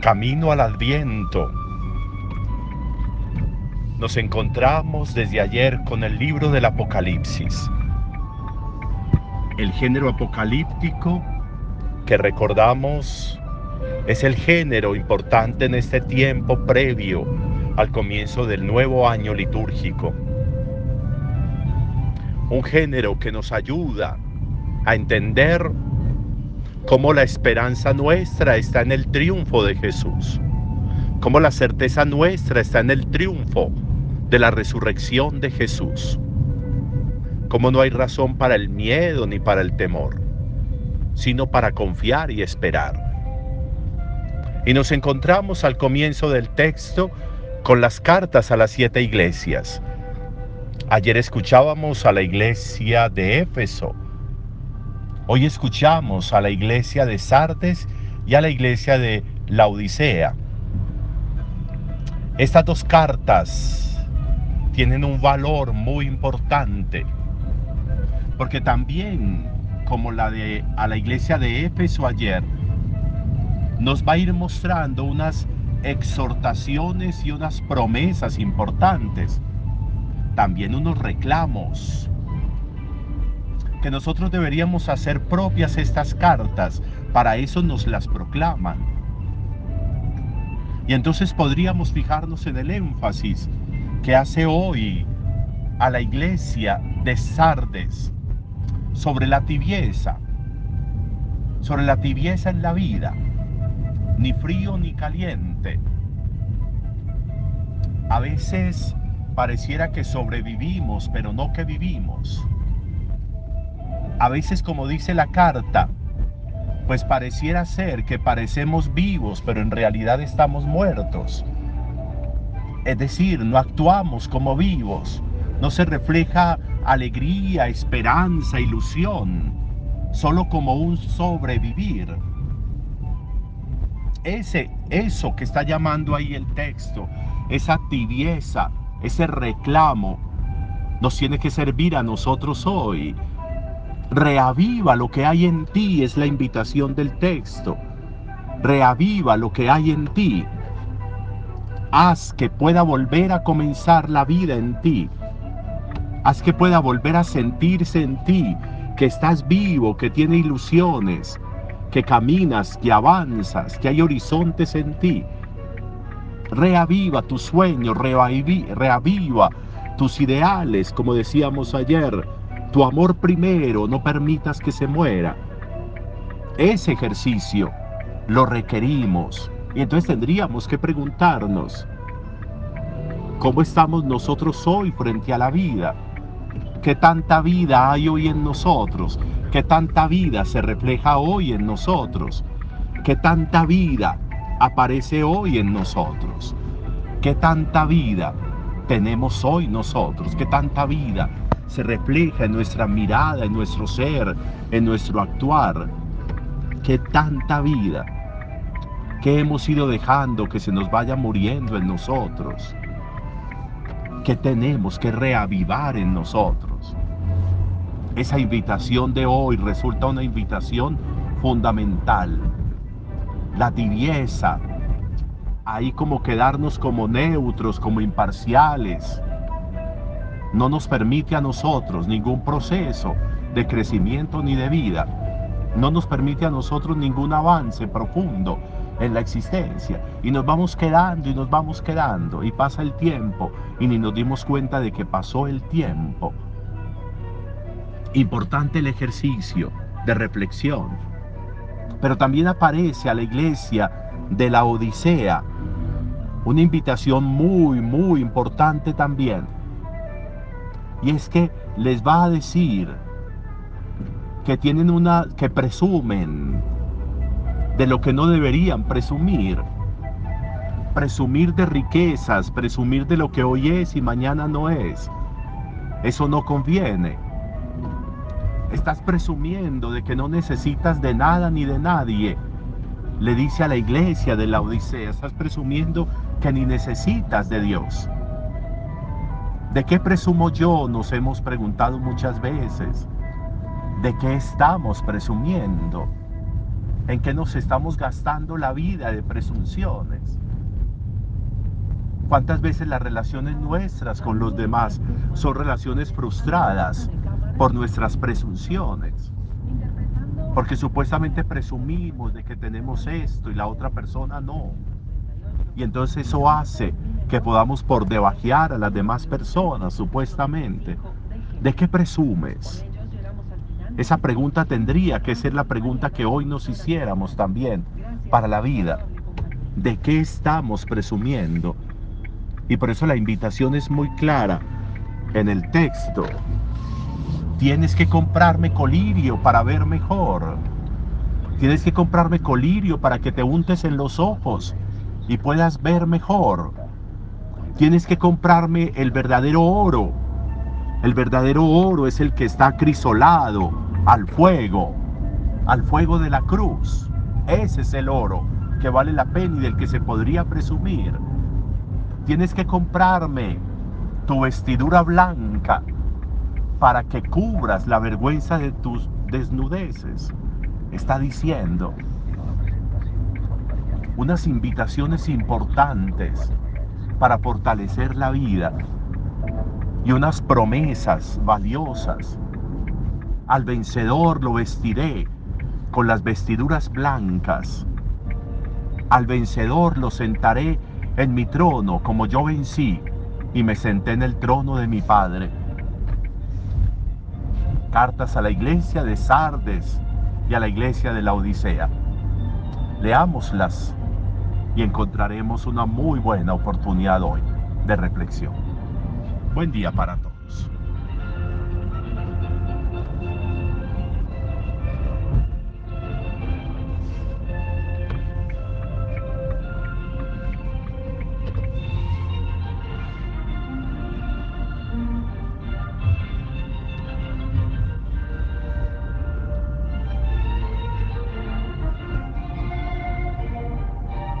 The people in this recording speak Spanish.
camino al adviento, nos encontramos desde ayer con el libro del Apocalipsis. El género apocalíptico que recordamos es el género importante en este tiempo previo al comienzo del nuevo año litúrgico. Un género que nos ayuda a entender cómo la esperanza nuestra está en el triunfo de Jesús, cómo la certeza nuestra está en el triunfo de la resurrección de Jesús, cómo no hay razón para el miedo ni para el temor, sino para confiar y esperar. Y nos encontramos al comienzo del texto con las cartas a las siete iglesias. Ayer escuchábamos a la iglesia de Éfeso, Hoy escuchamos a la iglesia de Sardes y a la iglesia de la Odisea. Estas dos cartas tienen un valor muy importante, porque también, como la de a la iglesia de Éfeso ayer, nos va a ir mostrando unas exhortaciones y unas promesas importantes, también unos reclamos, que nosotros deberíamos hacer propias estas cartas, para eso nos las proclaman. Y entonces podríamos fijarnos en el énfasis que hace hoy a la iglesia de Sardes sobre la tibieza, sobre la tibieza en la vida, ni frío ni caliente. A veces pareciera que sobrevivimos, pero no que vivimos a veces como dice la carta, pues pareciera ser que parecemos vivos, pero en realidad estamos muertos. Es decir, no actuamos como vivos, no se refleja alegría, esperanza, ilusión, solo como un sobrevivir. Ese, eso que está llamando ahí el texto, esa tibieza, ese reclamo, nos tiene que servir a nosotros hoy Reaviva lo que hay en ti, es la invitación del texto. Reaviva lo que hay en ti. Haz que pueda volver a comenzar la vida en ti. Haz que pueda volver a sentirse en ti, que estás vivo, que tiene ilusiones, que caminas, que avanzas, que hay horizontes en ti. Reaviva tu sueño, reaviva tus ideales, como decíamos ayer tu amor primero, no permitas que se muera. Ese ejercicio lo requerimos. Y entonces tendríamos que preguntarnos, ¿cómo estamos nosotros hoy frente a la vida? ¿Qué tanta vida hay hoy en nosotros? ¿Qué tanta vida se refleja hoy en nosotros? ¿Qué tanta vida aparece hoy en nosotros? ¿Qué tanta vida tenemos hoy nosotros? ¿Qué tanta vida se refleja en nuestra mirada, en nuestro ser, en nuestro actuar. Qué tanta vida que hemos ido dejando que se nos vaya muriendo en nosotros. Que tenemos que reavivar en nosotros. Esa invitación de hoy resulta una invitación fundamental. La tibieza, ahí como quedarnos como neutros, como imparciales, no nos permite a nosotros ningún proceso de crecimiento ni de vida. No nos permite a nosotros ningún avance profundo en la existencia. Y nos vamos quedando y nos vamos quedando. Y pasa el tiempo y ni nos dimos cuenta de que pasó el tiempo. Importante el ejercicio de reflexión. Pero también aparece a la iglesia de la Odisea una invitación muy, muy importante también y es que les va a decir que tienen una, que presumen de lo que no deberían presumir. Presumir de riquezas, presumir de lo que hoy es y mañana no es. Eso no conviene. Estás presumiendo de que no necesitas de nada ni de nadie. Le dice a la iglesia de la Odisea, estás presumiendo que ni necesitas de Dios. ¿De qué presumo yo? Nos hemos preguntado muchas veces. ¿De qué estamos presumiendo? en qué nos estamos gastando la vida de presunciones. ¿Cuántas veces las relaciones nuestras con los demás son relaciones frustradas por nuestras presunciones? Porque supuestamente presumimos de que tenemos esto y la otra persona no. Y entonces eso hace que podamos por debajear a las demás personas, supuestamente. ¿De qué presumes? Esa pregunta tendría que ser la pregunta que hoy nos hiciéramos también para la vida. ¿De qué estamos presumiendo? Y por eso la invitación es muy clara en el texto. Tienes que comprarme colirio para ver mejor. Tienes que comprarme colirio para que te untes en los ojos y puedas ver mejor. Tienes que comprarme el verdadero oro. El verdadero oro es el que está crisolado al fuego, al fuego de la cruz. Ese es el oro que vale la pena y del que se podría presumir. Tienes que comprarme tu vestidura blanca para que cubras la vergüenza de tus desnudeces. Está diciendo unas invitaciones importantes para fortalecer la vida y unas promesas valiosas. Al vencedor lo vestiré con las vestiduras blancas. Al vencedor lo sentaré en mi trono como yo vencí y me senté en el trono de mi Padre. Cartas a la iglesia de Sardes y a la iglesia de la Odisea. Leámoslas y encontraremos una muy buena oportunidad hoy de reflexión. Buen día para todos.